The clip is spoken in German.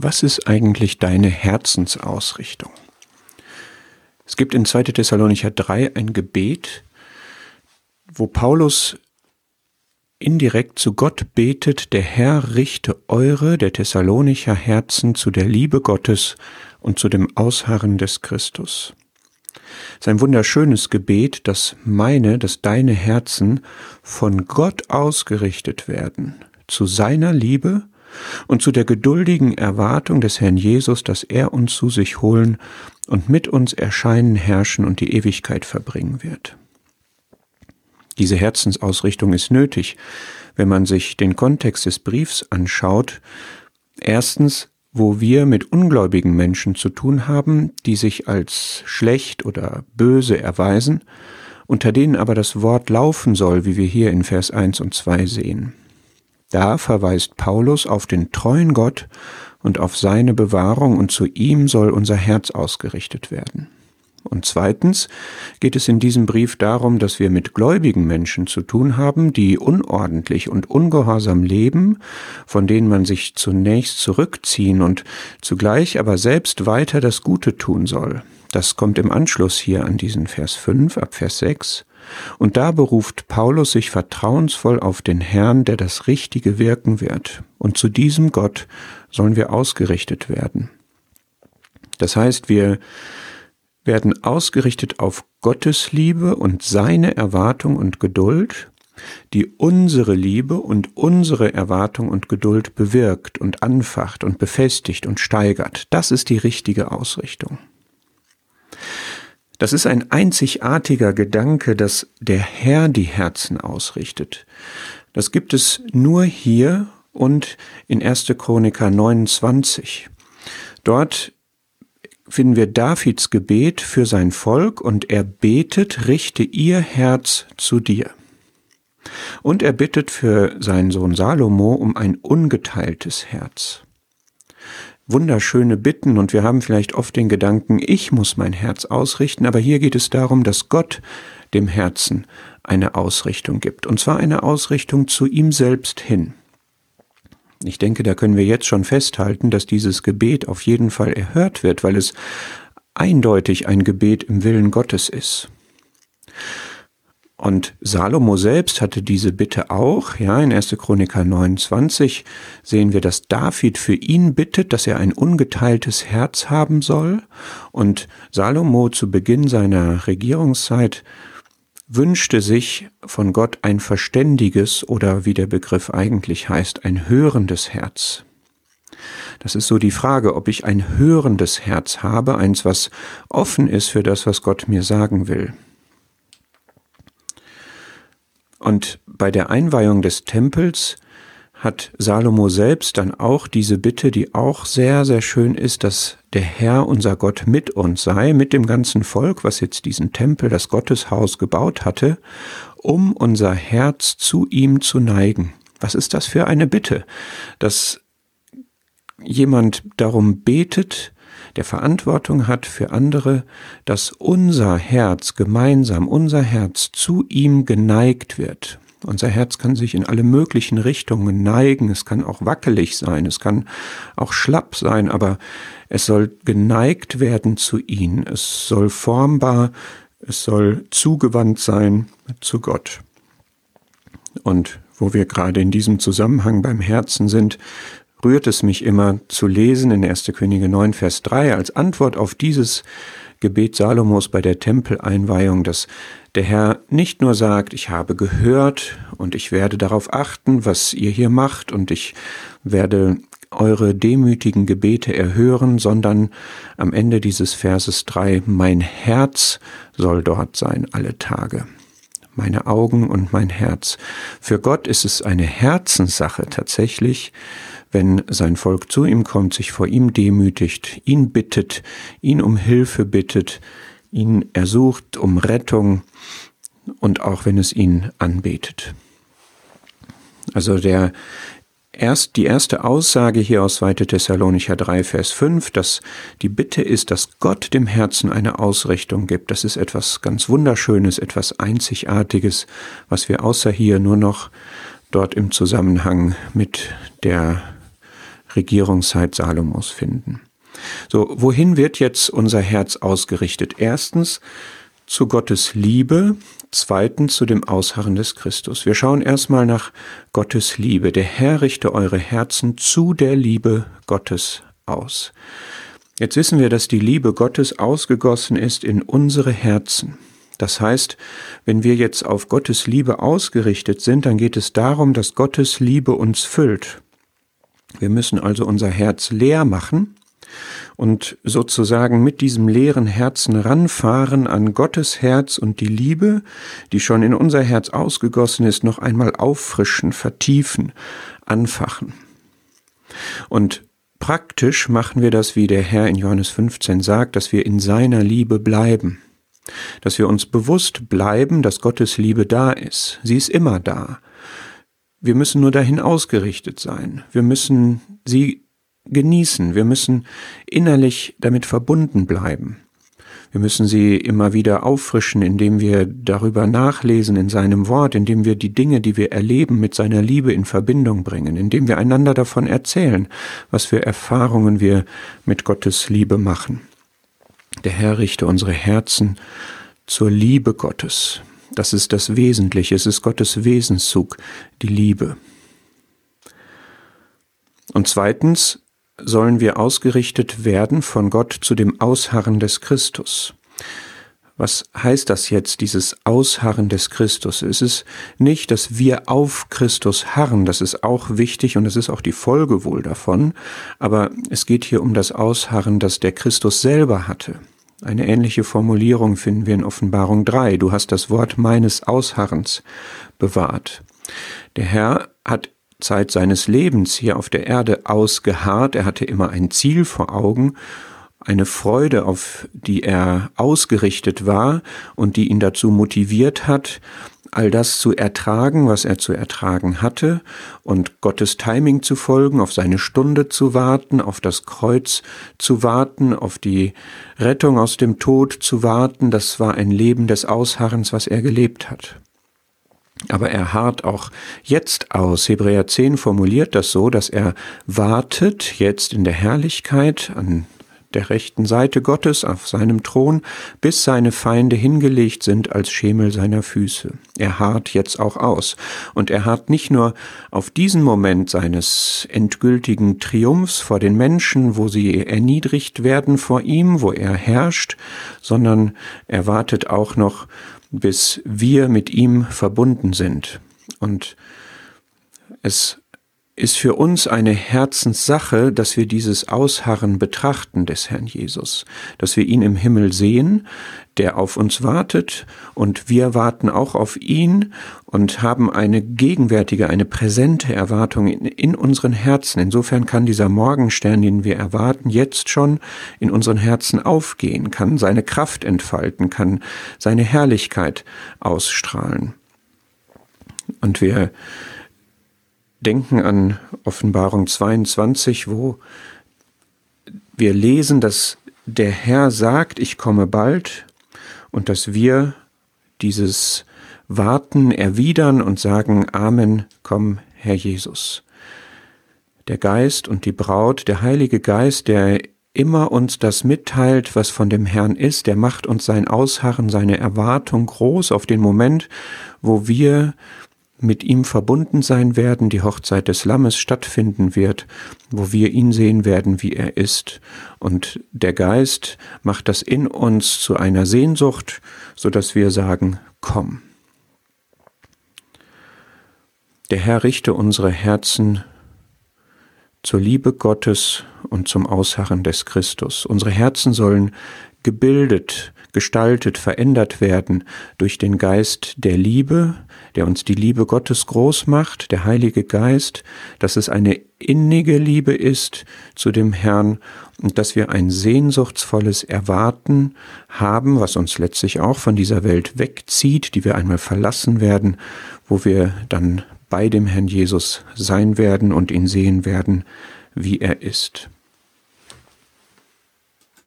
was ist eigentlich deine Herzensausrichtung? Es gibt in 2. Thessalonicher 3 ein Gebet, wo Paulus indirekt zu Gott betet, der Herr richte eure, der Thessalonicher Herzen zu der Liebe Gottes und zu dem Ausharren des Christus. Sein wunderschönes Gebet, dass meine, dass deine Herzen von Gott ausgerichtet werden, zu seiner Liebe und zu der geduldigen Erwartung des Herrn Jesus, dass er uns zu sich holen und mit uns erscheinen, herrschen und die Ewigkeit verbringen wird. Diese Herzensausrichtung ist nötig, wenn man sich den Kontext des Briefs anschaut. Erstens, wo wir mit ungläubigen Menschen zu tun haben, die sich als schlecht oder böse erweisen, unter denen aber das Wort laufen soll, wie wir hier in Vers 1 und 2 sehen. Da verweist Paulus auf den treuen Gott und auf seine Bewahrung und zu ihm soll unser Herz ausgerichtet werden. Und zweitens geht es in diesem Brief darum, dass wir mit gläubigen Menschen zu tun haben, die unordentlich und ungehorsam leben, von denen man sich zunächst zurückziehen und zugleich aber selbst weiter das Gute tun soll. Das kommt im Anschluss hier an diesen Vers 5 ab Vers 6. Und da beruft Paulus sich vertrauensvoll auf den Herrn, der das Richtige wirken wird. Und zu diesem Gott sollen wir ausgerichtet werden. Das heißt, wir werden ausgerichtet auf Gottes Liebe und seine Erwartung und Geduld, die unsere Liebe und unsere Erwartung und Geduld bewirkt und anfacht und befestigt und steigert. Das ist die richtige Ausrichtung. Das ist ein einzigartiger Gedanke, dass der Herr die Herzen ausrichtet. Das gibt es nur hier und in 1. Chroniker 29. Dort finden wir Davids Gebet für sein Volk und er betet, richte ihr Herz zu dir. Und er bittet für seinen Sohn Salomo um ein ungeteiltes Herz wunderschöne Bitten und wir haben vielleicht oft den Gedanken, ich muss mein Herz ausrichten, aber hier geht es darum, dass Gott dem Herzen eine Ausrichtung gibt, und zwar eine Ausrichtung zu ihm selbst hin. Ich denke, da können wir jetzt schon festhalten, dass dieses Gebet auf jeden Fall erhört wird, weil es eindeutig ein Gebet im Willen Gottes ist. Und Salomo selbst hatte diese Bitte auch. Ja, in 1. Chroniker 29 sehen wir, dass David für ihn bittet, dass er ein ungeteiltes Herz haben soll. Und Salomo zu Beginn seiner Regierungszeit wünschte sich von Gott ein verständiges oder wie der Begriff eigentlich heißt, ein hörendes Herz. Das ist so die Frage, ob ich ein hörendes Herz habe, eins, was offen ist für das, was Gott mir sagen will. Und bei der Einweihung des Tempels hat Salomo selbst dann auch diese Bitte, die auch sehr, sehr schön ist, dass der Herr, unser Gott, mit uns sei, mit dem ganzen Volk, was jetzt diesen Tempel, das Gotteshaus gebaut hatte, um unser Herz zu ihm zu neigen. Was ist das für eine Bitte? Dass jemand darum betet, der Verantwortung hat für andere, dass unser Herz gemeinsam, unser Herz zu ihm geneigt wird. Unser Herz kann sich in alle möglichen Richtungen neigen, es kann auch wackelig sein, es kann auch schlapp sein, aber es soll geneigt werden zu ihm, es soll formbar, es soll zugewandt sein zu Gott. Und wo wir gerade in diesem Zusammenhang beim Herzen sind, rührt es mich immer zu lesen in 1. Könige 9, Vers 3 als Antwort auf dieses Gebet Salomos bei der Tempeleinweihung, dass der Herr nicht nur sagt, ich habe gehört und ich werde darauf achten, was ihr hier macht und ich werde eure demütigen Gebete erhören, sondern am Ende dieses Verses 3, mein Herz soll dort sein alle Tage meine Augen und mein Herz. Für Gott ist es eine Herzenssache tatsächlich, wenn sein Volk zu ihm kommt, sich vor ihm demütigt, ihn bittet, ihn um Hilfe bittet, ihn ersucht um Rettung und auch wenn es ihn anbetet. Also der erst, die erste Aussage hier aus 2. Thessalonicher 3, Vers 5, dass die Bitte ist, dass Gott dem Herzen eine Ausrichtung gibt. Das ist etwas ganz Wunderschönes, etwas Einzigartiges, was wir außer hier nur noch dort im Zusammenhang mit der Regierungszeit Salomos finden. So, wohin wird jetzt unser Herz ausgerichtet? Erstens zu Gottes Liebe, zweitens zu dem Ausharren des Christus. Wir schauen erstmal nach Gottes Liebe. Der Herr richte eure Herzen zu der Liebe Gottes aus. Jetzt wissen wir, dass die Liebe Gottes ausgegossen ist in unsere Herzen. Das heißt, wenn wir jetzt auf Gottes Liebe ausgerichtet sind, dann geht es darum, dass Gottes Liebe uns füllt. Wir müssen also unser Herz leer machen und sozusagen mit diesem leeren Herzen ranfahren an Gottes Herz und die Liebe, die schon in unser Herz ausgegossen ist, noch einmal auffrischen, vertiefen, anfachen. Und praktisch machen wir das, wie der Herr in Johannes 15 sagt, dass wir in seiner Liebe bleiben dass wir uns bewusst bleiben, dass Gottes Liebe da ist. Sie ist immer da. Wir müssen nur dahin ausgerichtet sein. Wir müssen sie genießen. Wir müssen innerlich damit verbunden bleiben. Wir müssen sie immer wieder auffrischen, indem wir darüber nachlesen in seinem Wort, indem wir die Dinge, die wir erleben, mit seiner Liebe in Verbindung bringen, indem wir einander davon erzählen, was für Erfahrungen wir mit Gottes Liebe machen. Der Herr richte unsere Herzen zur Liebe Gottes. Das ist das Wesentliche, es ist Gottes Wesenszug, die Liebe. Und zweitens sollen wir ausgerichtet werden von Gott zu dem Ausharren des Christus. Was heißt das jetzt, dieses Ausharren des Christus? Es ist nicht, dass wir auf Christus harren, das ist auch wichtig und es ist auch die Folge wohl davon, aber es geht hier um das Ausharren, das der Christus selber hatte. Eine ähnliche Formulierung finden wir in Offenbarung 3. Du hast das Wort meines Ausharrens bewahrt. Der Herr hat Zeit seines Lebens hier auf der Erde ausgeharrt. Er hatte immer ein Ziel vor Augen eine Freude, auf die er ausgerichtet war und die ihn dazu motiviert hat, all das zu ertragen, was er zu ertragen hatte, und Gottes Timing zu folgen, auf seine Stunde zu warten, auf das Kreuz zu warten, auf die Rettung aus dem Tod zu warten, das war ein Leben des Ausharrens, was er gelebt hat. Aber er harrt auch jetzt aus. Hebräer 10 formuliert das so, dass er wartet jetzt in der Herrlichkeit an der rechten Seite Gottes auf seinem Thron, bis seine Feinde hingelegt sind als Schemel seiner Füße. Er harrt jetzt auch aus. Und er harrt nicht nur auf diesen Moment seines endgültigen Triumphs vor den Menschen, wo sie erniedrigt werden vor ihm, wo er herrscht, sondern er wartet auch noch, bis wir mit ihm verbunden sind. Und es ist für uns eine Herzenssache, dass wir dieses Ausharren betrachten des Herrn Jesus, dass wir ihn im Himmel sehen, der auf uns wartet und wir warten auch auf ihn und haben eine gegenwärtige, eine präsente Erwartung in, in unseren Herzen. Insofern kann dieser Morgenstern, den wir erwarten, jetzt schon in unseren Herzen aufgehen, kann seine Kraft entfalten, kann seine Herrlichkeit ausstrahlen. Und wir denken an Offenbarung 22, wo wir lesen, dass der Herr sagt, ich komme bald und dass wir dieses Warten erwidern und sagen, Amen, komm, Herr Jesus. Der Geist und die Braut, der Heilige Geist, der immer uns das mitteilt, was von dem Herrn ist, der macht uns sein Ausharren, seine Erwartung groß auf den Moment, wo wir mit ihm verbunden sein werden, die Hochzeit des Lammes stattfinden wird, wo wir ihn sehen werden, wie er ist. Und der Geist macht das in uns zu einer Sehnsucht, so dass wir sagen, komm. Der Herr richte unsere Herzen zur Liebe Gottes und zum Ausharren des Christus. Unsere Herzen sollen gebildet, gestaltet, verändert werden durch den Geist der Liebe, der uns die Liebe Gottes groß macht, der Heilige Geist, dass es eine innige Liebe ist zu dem Herrn und dass wir ein sehnsuchtsvolles Erwarten haben, was uns letztlich auch von dieser Welt wegzieht, die wir einmal verlassen werden, wo wir dann bei dem Herrn Jesus sein werden und ihn sehen werden, wie er ist.